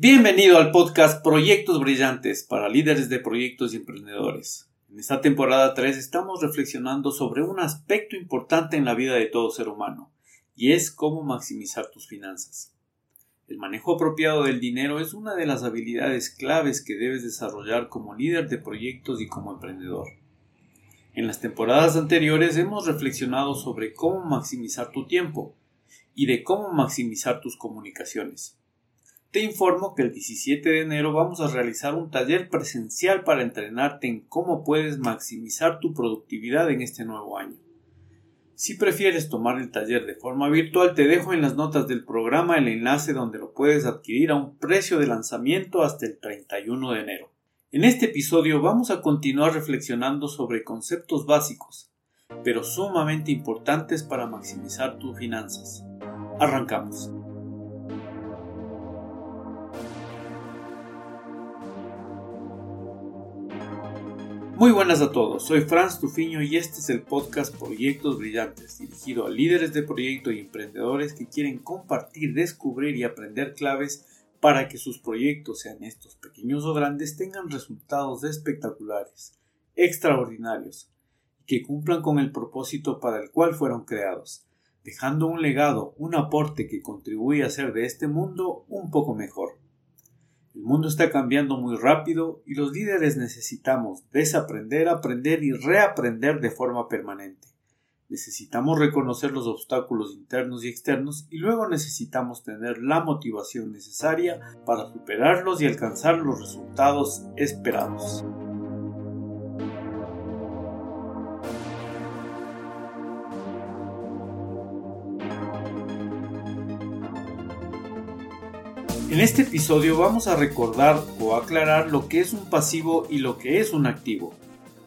Bienvenido al podcast Proyectos Brillantes para líderes de proyectos y emprendedores. En esta temporada 3 estamos reflexionando sobre un aspecto importante en la vida de todo ser humano, y es cómo maximizar tus finanzas. El manejo apropiado del dinero es una de las habilidades claves que debes desarrollar como líder de proyectos y como emprendedor. En las temporadas anteriores hemos reflexionado sobre cómo maximizar tu tiempo y de cómo maximizar tus comunicaciones. Te informo que el 17 de enero vamos a realizar un taller presencial para entrenarte en cómo puedes maximizar tu productividad en este nuevo año. Si prefieres tomar el taller de forma virtual, te dejo en las notas del programa el enlace donde lo puedes adquirir a un precio de lanzamiento hasta el 31 de enero. En este episodio vamos a continuar reflexionando sobre conceptos básicos, pero sumamente importantes para maximizar tus finanzas. Arrancamos. Muy buenas a todos, soy Franz Tufiño y este es el podcast Proyectos Brillantes, dirigido a líderes de proyecto y emprendedores que quieren compartir, descubrir y aprender claves para que sus proyectos, sean estos pequeños o grandes, tengan resultados espectaculares, extraordinarios, que cumplan con el propósito para el cual fueron creados, dejando un legado, un aporte que contribuye a hacer de este mundo un poco mejor. El mundo está cambiando muy rápido y los líderes necesitamos desaprender, aprender y reaprender de forma permanente. Necesitamos reconocer los obstáculos internos y externos y luego necesitamos tener la motivación necesaria para superarlos y alcanzar los resultados esperados. En este episodio vamos a recordar o aclarar lo que es un pasivo y lo que es un activo.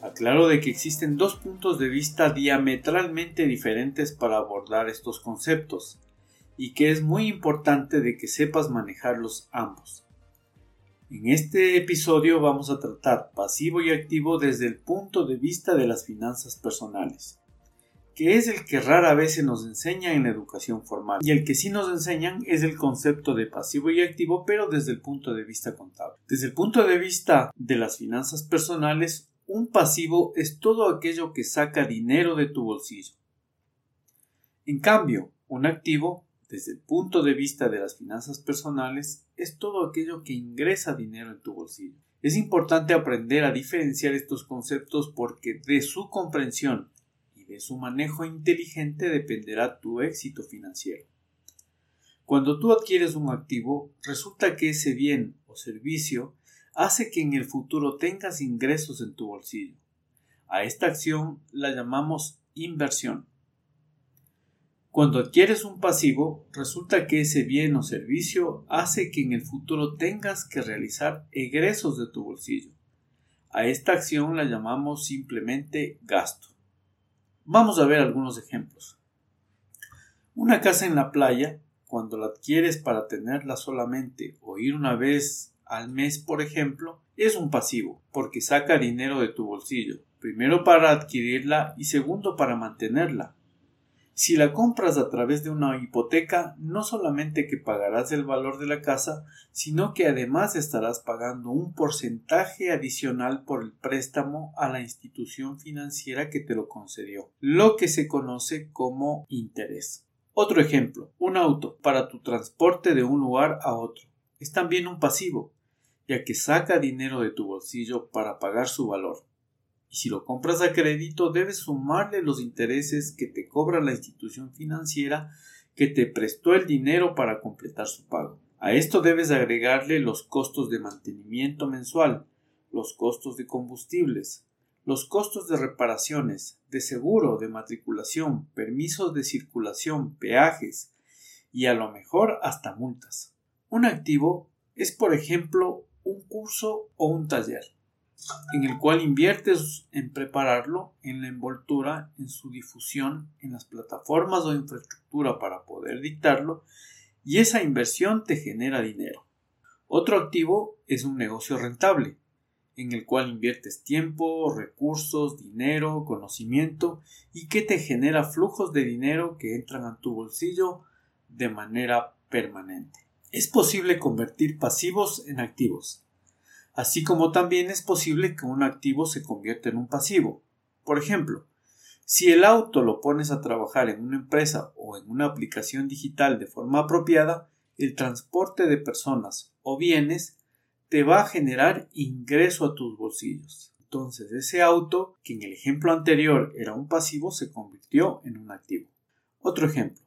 Aclaro de que existen dos puntos de vista diametralmente diferentes para abordar estos conceptos y que es muy importante de que sepas manejarlos ambos. En este episodio vamos a tratar pasivo y activo desde el punto de vista de las finanzas personales que es el que rara vez se nos enseña en la educación formal. Y el que sí nos enseñan es el concepto de pasivo y activo, pero desde el punto de vista contable. Desde el punto de vista de las finanzas personales, un pasivo es todo aquello que saca dinero de tu bolsillo. En cambio, un activo, desde el punto de vista de las finanzas personales, es todo aquello que ingresa dinero en tu bolsillo. Es importante aprender a diferenciar estos conceptos porque de su comprensión de su manejo inteligente dependerá tu éxito financiero. Cuando tú adquieres un activo, resulta que ese bien o servicio hace que en el futuro tengas ingresos en tu bolsillo. A esta acción la llamamos inversión. Cuando adquieres un pasivo, resulta que ese bien o servicio hace que en el futuro tengas que realizar egresos de tu bolsillo. A esta acción la llamamos simplemente gasto. Vamos a ver algunos ejemplos. Una casa en la playa, cuando la adquieres para tenerla solamente o ir una vez al mes, por ejemplo, es un pasivo, porque saca dinero de tu bolsillo, primero para adquirirla y segundo para mantenerla. Si la compras a través de una hipoteca, no solamente que pagarás el valor de la casa, sino que además estarás pagando un porcentaje adicional por el préstamo a la institución financiera que te lo concedió, lo que se conoce como interés. Otro ejemplo, un auto para tu transporte de un lugar a otro. Es también un pasivo, ya que saca dinero de tu bolsillo para pagar su valor y si lo compras a crédito debes sumarle los intereses que te cobra la institución financiera que te prestó el dinero para completar su pago. A esto debes agregarle los costos de mantenimiento mensual, los costos de combustibles, los costos de reparaciones, de seguro, de matriculación, permisos de circulación, peajes y a lo mejor hasta multas. Un activo es, por ejemplo, un curso o un taller en el cual inviertes en prepararlo, en la envoltura, en su difusión, en las plataformas o infraestructura para poder dictarlo, y esa inversión te genera dinero. Otro activo es un negocio rentable, en el cual inviertes tiempo, recursos, dinero, conocimiento y que te genera flujos de dinero que entran a tu bolsillo de manera permanente. Es posible convertir pasivos en activos, así como también es posible que un activo se convierta en un pasivo. Por ejemplo, si el auto lo pones a trabajar en una empresa o en una aplicación digital de forma apropiada, el transporte de personas o bienes te va a generar ingreso a tus bolsillos. Entonces ese auto, que en el ejemplo anterior era un pasivo, se convirtió en un activo. Otro ejemplo.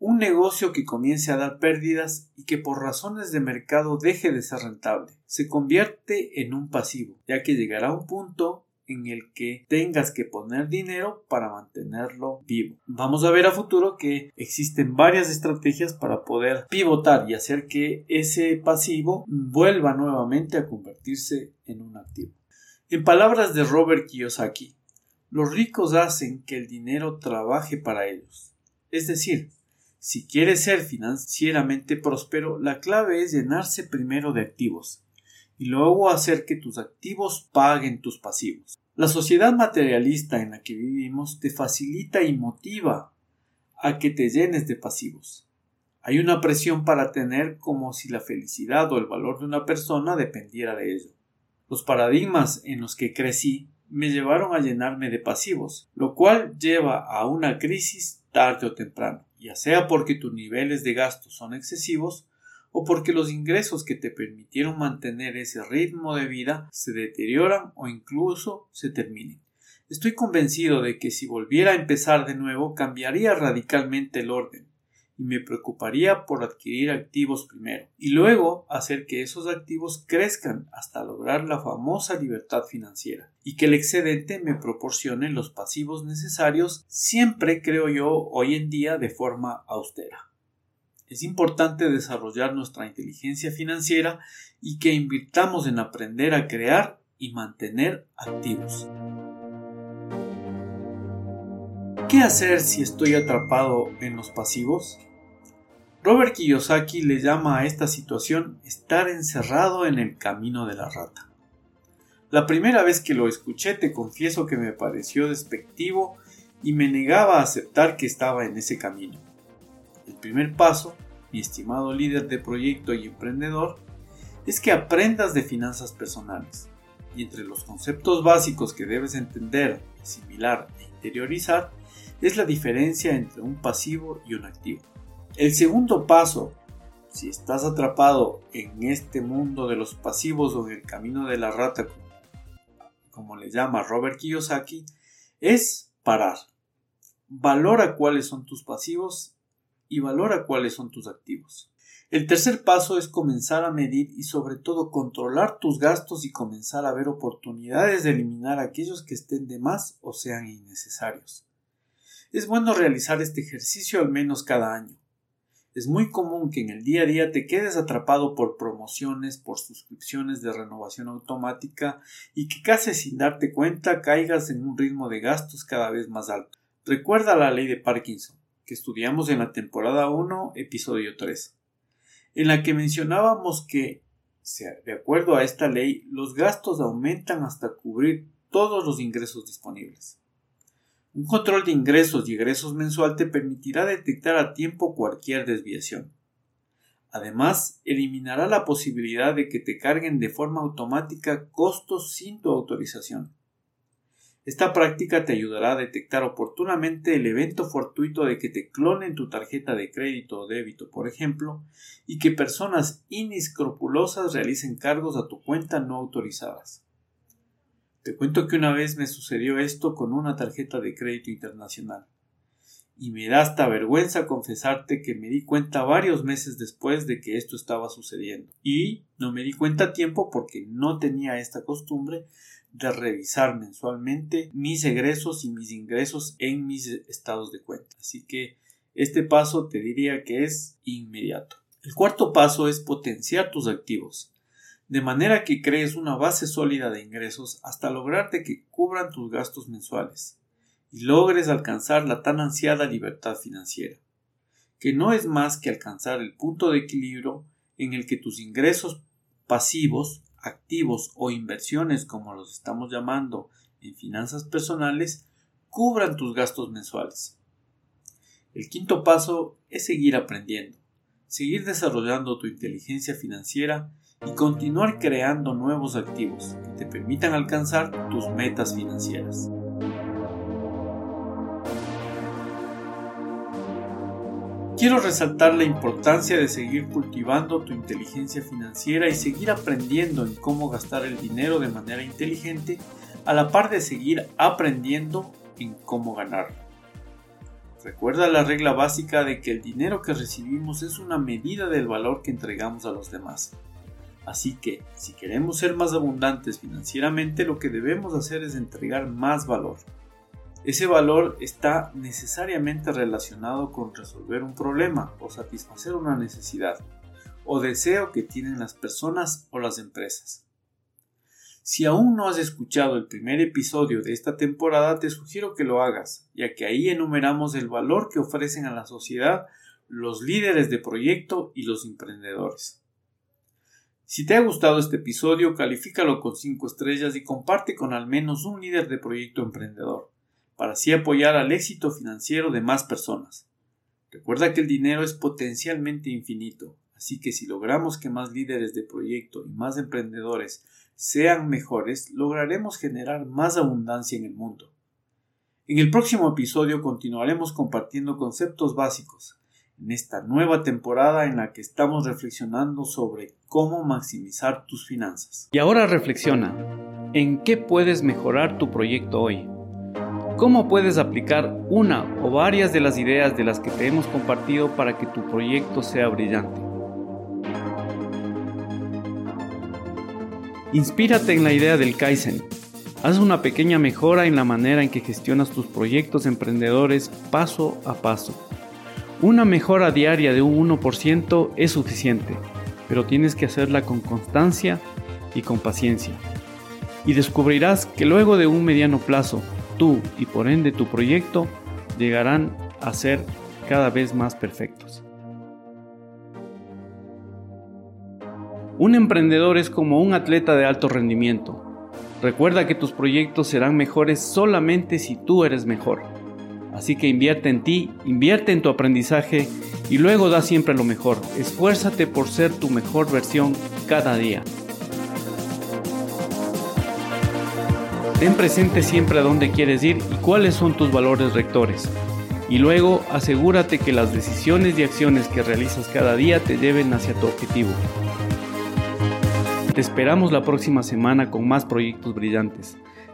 Un negocio que comience a dar pérdidas y que por razones de mercado deje de ser rentable, se convierte en un pasivo, ya que llegará un punto en el que tengas que poner dinero para mantenerlo vivo. Vamos a ver a futuro que existen varias estrategias para poder pivotar y hacer que ese pasivo vuelva nuevamente a convertirse en un activo. En palabras de Robert Kiyosaki, los ricos hacen que el dinero trabaje para ellos. Es decir, si quieres ser financieramente próspero, la clave es llenarse primero de activos y luego hacer que tus activos paguen tus pasivos. La sociedad materialista en la que vivimos te facilita y motiva a que te llenes de pasivos. Hay una presión para tener como si la felicidad o el valor de una persona dependiera de ello. Los paradigmas en los que crecí me llevaron a llenarme de pasivos, lo cual lleva a una crisis tarde o temprano, ya sea porque tus niveles de gasto son excesivos o porque los ingresos que te permitieron mantener ese ritmo de vida se deterioran o incluso se terminen. Estoy convencido de que si volviera a empezar de nuevo cambiaría radicalmente el orden y me preocuparía por adquirir activos primero y luego hacer que esos activos crezcan hasta lograr la famosa libertad financiera y que el excedente me proporcione los pasivos necesarios siempre creo yo hoy en día de forma austera es importante desarrollar nuestra inteligencia financiera y que invirtamos en aprender a crear y mantener activos. ¿Qué hacer si estoy atrapado en los pasivos? Robert Kiyosaki le llama a esta situación estar encerrado en el camino de la rata. La primera vez que lo escuché te confieso que me pareció despectivo y me negaba a aceptar que estaba en ese camino. El primer paso, mi estimado líder de proyecto y emprendedor, es que aprendas de finanzas personales. Y entre los conceptos básicos que debes entender, asimilar e interiorizar, es la diferencia entre un pasivo y un activo. El segundo paso, si estás atrapado en este mundo de los pasivos o en el camino de la rata, como le llama Robert Kiyosaki, es parar. Valora cuáles son tus pasivos y valora cuáles son tus activos. El tercer paso es comenzar a medir y sobre todo controlar tus gastos y comenzar a ver oportunidades de eliminar aquellos que estén de más o sean innecesarios. Es bueno realizar este ejercicio al menos cada año. Es muy común que en el día a día te quedes atrapado por promociones, por suscripciones de renovación automática y que casi sin darte cuenta caigas en un ritmo de gastos cada vez más alto. Recuerda la ley de Parkinson que estudiamos en la temporada 1, episodio 3, en la que mencionábamos que, de acuerdo a esta ley, los gastos aumentan hasta cubrir todos los ingresos disponibles. Un control de ingresos y egresos mensual te permitirá detectar a tiempo cualquier desviación. Además, eliminará la posibilidad de que te carguen de forma automática costos sin tu autorización. Esta práctica te ayudará a detectar oportunamente el evento fortuito de que te clonen tu tarjeta de crédito o débito, por ejemplo, y que personas inescrupulosas realicen cargos a tu cuenta no autorizadas. Te cuento que una vez me sucedió esto con una tarjeta de crédito internacional. Y me da hasta vergüenza confesarte que me di cuenta varios meses después de que esto estaba sucediendo. Y no me di cuenta a tiempo porque no tenía esta costumbre de revisar mensualmente mis egresos y mis ingresos en mis estados de cuenta. Así que este paso te diría que es inmediato. El cuarto paso es potenciar tus activos, de manera que crees una base sólida de ingresos hasta lograrte que cubran tus gastos mensuales y logres alcanzar la tan ansiada libertad financiera, que no es más que alcanzar el punto de equilibrio en el que tus ingresos pasivos activos o inversiones, como los estamos llamando en finanzas personales, cubran tus gastos mensuales. El quinto paso es seguir aprendiendo. seguir desarrollando tu inteligencia financiera y continuar creando nuevos activos que te permitan alcanzar tus metas financieras. Quiero resaltar la importancia de seguir cultivando tu inteligencia financiera y seguir aprendiendo en cómo gastar el dinero de manera inteligente a la par de seguir aprendiendo en cómo ganar. Recuerda la regla básica de que el dinero que recibimos es una medida del valor que entregamos a los demás. Así que, si queremos ser más abundantes financieramente, lo que debemos hacer es entregar más valor. Ese valor está necesariamente relacionado con resolver un problema o satisfacer una necesidad o deseo que tienen las personas o las empresas. Si aún no has escuchado el primer episodio de esta temporada, te sugiero que lo hagas, ya que ahí enumeramos el valor que ofrecen a la sociedad los líderes de proyecto y los emprendedores. Si te ha gustado este episodio, califícalo con 5 estrellas y comparte con al menos un líder de proyecto emprendedor para así apoyar al éxito financiero de más personas. Recuerda que el dinero es potencialmente infinito, así que si logramos que más líderes de proyecto y más emprendedores sean mejores, lograremos generar más abundancia en el mundo. En el próximo episodio continuaremos compartiendo conceptos básicos en esta nueva temporada en la que estamos reflexionando sobre cómo maximizar tus finanzas. Y ahora reflexiona, ¿en qué puedes mejorar tu proyecto hoy? cómo puedes aplicar una o varias de las ideas de las que te hemos compartido para que tu proyecto sea brillante. Inspírate en la idea del Kaizen. Haz una pequeña mejora en la manera en que gestionas tus proyectos emprendedores paso a paso. Una mejora diaria de un 1% es suficiente, pero tienes que hacerla con constancia y con paciencia. Y descubrirás que luego de un mediano plazo tú y por ende tu proyecto llegarán a ser cada vez más perfectos. Un emprendedor es como un atleta de alto rendimiento. Recuerda que tus proyectos serán mejores solamente si tú eres mejor. Así que invierte en ti, invierte en tu aprendizaje y luego da siempre lo mejor. Esfuérzate por ser tu mejor versión cada día. Ten presente siempre a dónde quieres ir y cuáles son tus valores rectores. Y luego asegúrate que las decisiones y acciones que realizas cada día te lleven hacia tu objetivo. Te esperamos la próxima semana con más proyectos brillantes.